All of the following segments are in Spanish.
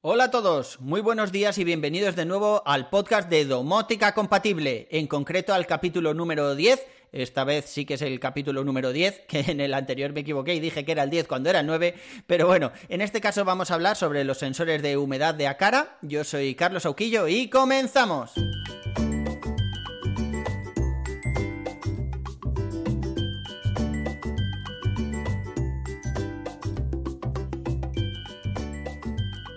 Hola a todos, muy buenos días y bienvenidos de nuevo al podcast de Domótica Compatible, en concreto al capítulo número 10. Esta vez sí que es el capítulo número 10, que en el anterior me equivoqué y dije que era el 10 cuando era el 9, pero bueno, en este caso vamos a hablar sobre los sensores de humedad de Acara. Yo soy Carlos Auquillo y comenzamos.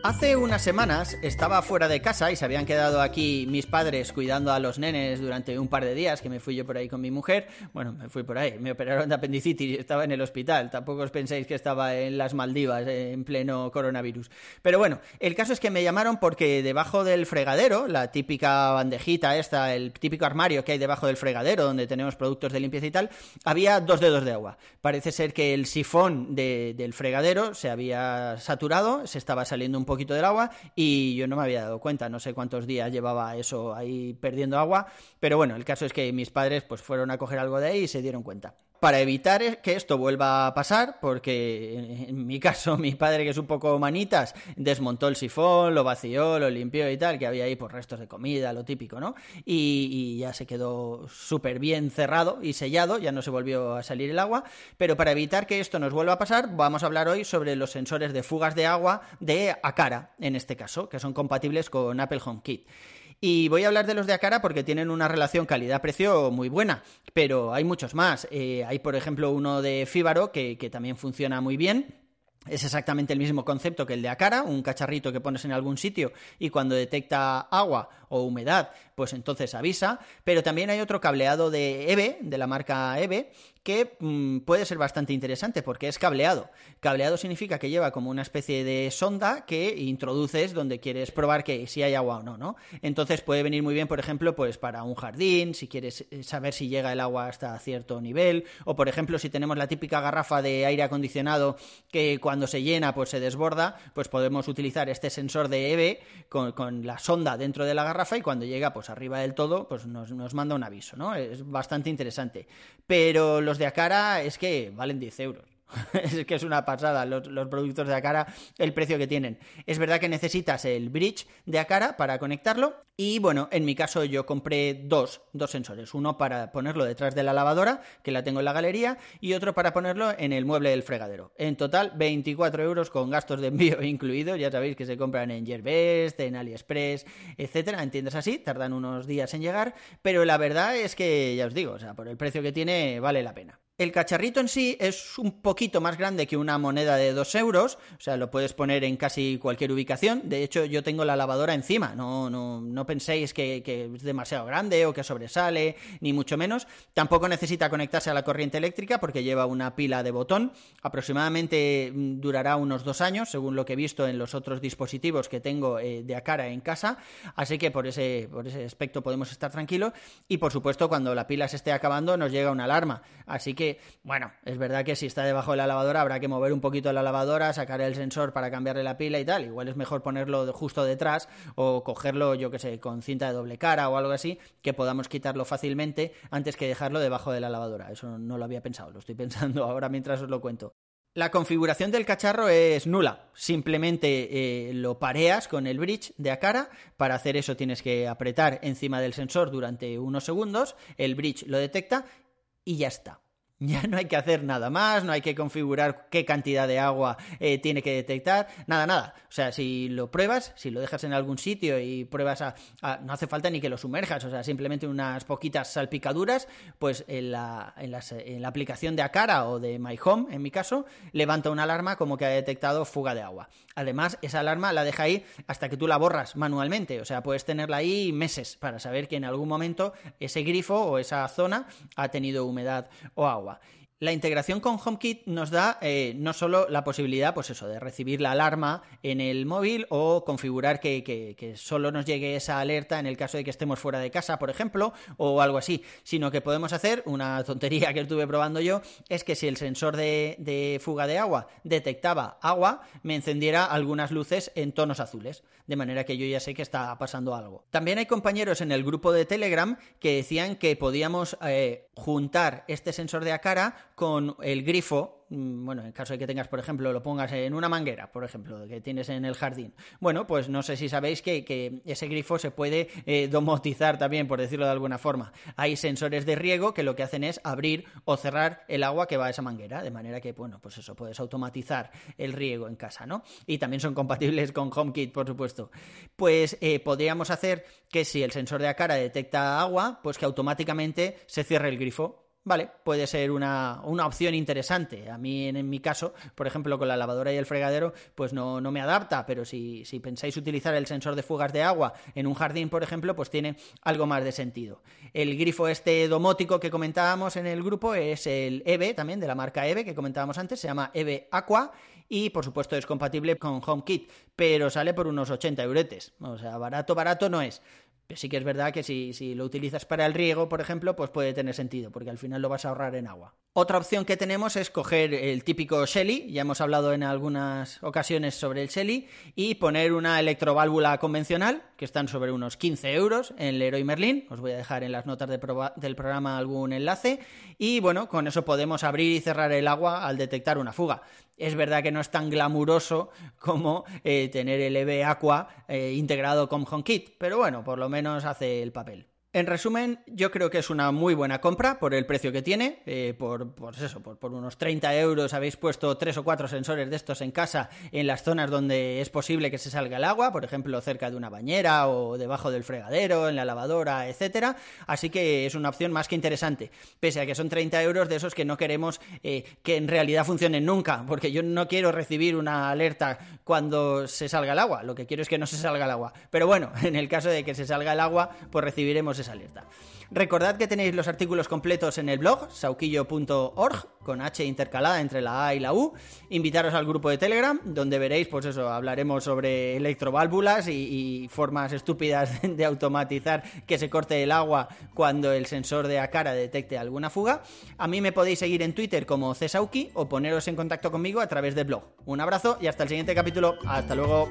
Hace unas semanas estaba fuera de casa y se habían quedado aquí mis padres cuidando a los nenes durante un par de días, que me fui yo por ahí con mi mujer. Bueno, me fui por ahí, me operaron de apendicitis estaba en el hospital. Tampoco os penséis que estaba en las Maldivas en pleno coronavirus. Pero bueno, el caso es que me llamaron porque debajo del fregadero, la típica bandejita esta, el típico armario que hay debajo del fregadero donde tenemos productos de limpieza y tal, había dos dedos de agua. Parece ser que el sifón del fregadero se había saturado, se estaba saliendo un poquito del agua y yo no me había dado cuenta, no sé cuántos días llevaba eso ahí perdiendo agua, pero bueno, el caso es que mis padres pues fueron a coger algo de ahí y se dieron cuenta para evitar que esto vuelva a pasar, porque en mi caso mi padre, que es un poco manitas, desmontó el sifón, lo vació, lo limpió y tal, que había ahí por restos de comida, lo típico, ¿no? Y, ya se quedó súper bien cerrado y sellado, ya no se volvió a salir el agua, pero para evitar que esto nos vuelva a pasar, vamos a hablar hoy sobre los sensores de fugas de agua de Acara, en este caso, que son compatibles con Apple HomeKit. Y voy a hablar de los de Acara porque tienen una relación calidad-precio muy buena, pero hay muchos más. Eh, hay, por ejemplo, uno de Fíbaro que, que también funciona muy bien. Es exactamente el mismo concepto que el de Acara, un cacharrito que pones en algún sitio y cuando detecta agua o humedad, pues entonces avisa. Pero también hay otro cableado de EVE, de la marca EVE, que mm, puede ser bastante interesante porque es cableado. Cableado significa que lleva como una especie de sonda que introduces donde quieres probar que si hay agua o no, ¿no? Entonces puede venir muy bien, por ejemplo, pues para un jardín, si quieres eh, saber si llega el agua hasta cierto nivel, o por ejemplo, si tenemos la típica garrafa de aire acondicionado que cuando se llena pues se desborda, pues podemos utilizar este sensor de EV con, con la sonda dentro de la garrafa y cuando llega pues arriba del todo pues nos, nos manda un aviso, ¿no? Es bastante interesante. Pero los de Acara es que valen 10 euros. es que es una pasada los, productos de Acara, el precio que tienen. Es verdad que necesitas el bridge de Acara para conectarlo y bueno, en mi caso yo compré dos, dos sensores. Uno para ponerlo detrás de la lavadora, que la tengo en la galería, y otro para ponerlo en el mueble del fregadero. En total, 24 euros con gastos de envío incluidos. Ya sabéis que se compran en Gearbest, en AliExpress, etcétera. Entiendes así, tardan unos días en llegar, pero la verdad es que, ya os digo, o sea, por el precio que tiene, vale la pena. El cacharrito en sí es un poquito más grande que una moneda de 2 euros, o sea, lo puedes poner en casi cualquier ubicación. De hecho, yo tengo la lavadora encima, no, no, no penséis que, es demasiado grande o que sobresale, ni mucho menos. Tampoco necesita conectarse a la corriente eléctrica porque lleva una pila de botón. Aproximadamente mm, durará unos dos años, según lo que he visto en los otros dispositivos que tengo eh, de Acara en casa. Así que por ese, por ese aspecto podemos estar tranquilos. Y por supuesto, cuando la pila se esté acabando, nos llega una alarma. Así que bueno, es verdad que si está debajo de la lavadora habrá que mover un poquito la lavadora, sacar el sensor para cambiarle la pila y tal. Igual es mejor ponerlo justo detrás o cogerlo, yo que sé, con cinta de doble cara o algo así, que podamos quitarlo fácilmente antes que dejarlo debajo de la lavadora. Eso no lo había pensado, lo estoy pensando ahora mientras os lo cuento. La configuración del cacharro es nula. Simplemente eh, lo pareas con el bridge de Acara. Para hacer eso tienes que apretar encima del sensor durante unos segundos. El bridge lo detecta y ya está. Ya no hay que hacer nada más, no hay que configurar qué cantidad de agua eh, tiene que detectar, nada, nada. O sea, si lo pruebas, si lo dejas en algún sitio y pruebas a, no hace falta ni que lo sumerjas, o sea, simplemente unas poquitas salpicaduras, pues en la, en, en la aplicación de Acara o de My Home, en mi caso, levanta una alarma como que ha detectado fuga de agua. Además, esa alarma la deja ahí hasta que tú la borras manualmente, o sea, puedes tenerla ahí meses para saber que en algún momento ese grifo o esa zona ha tenido humedad o agua. Ottawa. La integración con HomeKit nos da eh, no solo la posibilidad, pues eso, de recibir la alarma en el móvil o configurar que, solo nos llegue esa alerta en el caso de que estemos fuera de casa, por ejemplo, o algo así, sino que podemos hacer una tontería que estuve probando yo, es que si el sensor de, fuga de agua detectaba agua, me encendiera algunas luces en tonos azules, de manera que yo ya sé que está pasando algo. También hay compañeros en el grupo de Telegram que decían que podíamos eh, juntar este sensor de Acara con el grifo, mm, bueno, en caso de que tengas, por ejemplo, lo pongas en una manguera, por ejemplo, que tienes en el jardín. Bueno, pues no sé si sabéis que, ese grifo se puede eh, domotizar también, por decirlo de alguna forma. Hay sensores de riego que lo que hacen es abrir o cerrar el agua que va a esa manguera, de manera que, bueno, pues eso, puedes automatizar el riego en casa, ¿no? Y también son compatibles con HomeKit, por supuesto. Pues eh, podríamos hacer que si el sensor de Acara detecta agua, pues que automáticamente se cierre el grifo Vale, puede ser una, opción interesante. A mí, en, mi caso, por ejemplo, con la lavadora y el fregadero, pues no, no me adapta, pero si, si, pensáis utilizar el sensor de fugas de agua en un jardín, por ejemplo, pues tiene algo más de sentido. El grifo este domótico que comentábamos en el grupo es el EVE, también de la marca EVE, que comentábamos antes, se llama EVE Aqua y, por supuesto, es compatible con HomeKit, pero sale por unos 80 euretes. O sea, barato, barato no es sí que es verdad que si, si, lo utilizas para el riego, por ejemplo, pues puede tener sentido, porque al final lo vas a ahorrar en agua. Otra opción que tenemos es coger el típico Shelly, ya hemos hablado en algunas ocasiones sobre el Shelly, y poner una electroválvula convencional, que están sobre unos 15 euros en Leroy Merlin. Os voy a dejar en las notas del programa algún enlace. Y bueno, con eso podemos abrir y cerrar el agua al detectar una fuga. Es verdad que no es tan glamuroso como eh, tener el EV Aqua eh, integrado con HomeKit, pero bueno, por lo menos hace el papel. En resumen, yo creo que es una muy buena compra por el precio que tiene. Eh, por, eso, por, unos 30 euros habéis puesto tres o cuatro sensores de estos en casa en las zonas donde es posible que se salga el agua, por ejemplo, cerca de una bañera o debajo del fregadero, en la lavadora, etcétera. Así que es una opción más que interesante. Pese a que son 30 euros de esos que no queremos eh, que en realidad funcionen nunca, porque yo no quiero recibir una alerta cuando se salga el agua. Lo que quiero es que no se salga el agua. Pero bueno, en el caso de que se salga el agua, pues recibiremos alerta. Recordad que tenéis los artículos completos en el blog, sauquillo.org, con H intercalada entre la A y la U. Invitaros al grupo de Telegram, donde veréis, pues eso, hablaremos sobre electroválvulas y, formas estúpidas de automatizar que se corte el agua cuando el sensor de Acara detecte alguna fuga. A mí me podéis seguir en Twitter como Cesauki o poneros en contacto conmigo a través del blog. Un abrazo y hasta el siguiente capítulo. Hasta luego.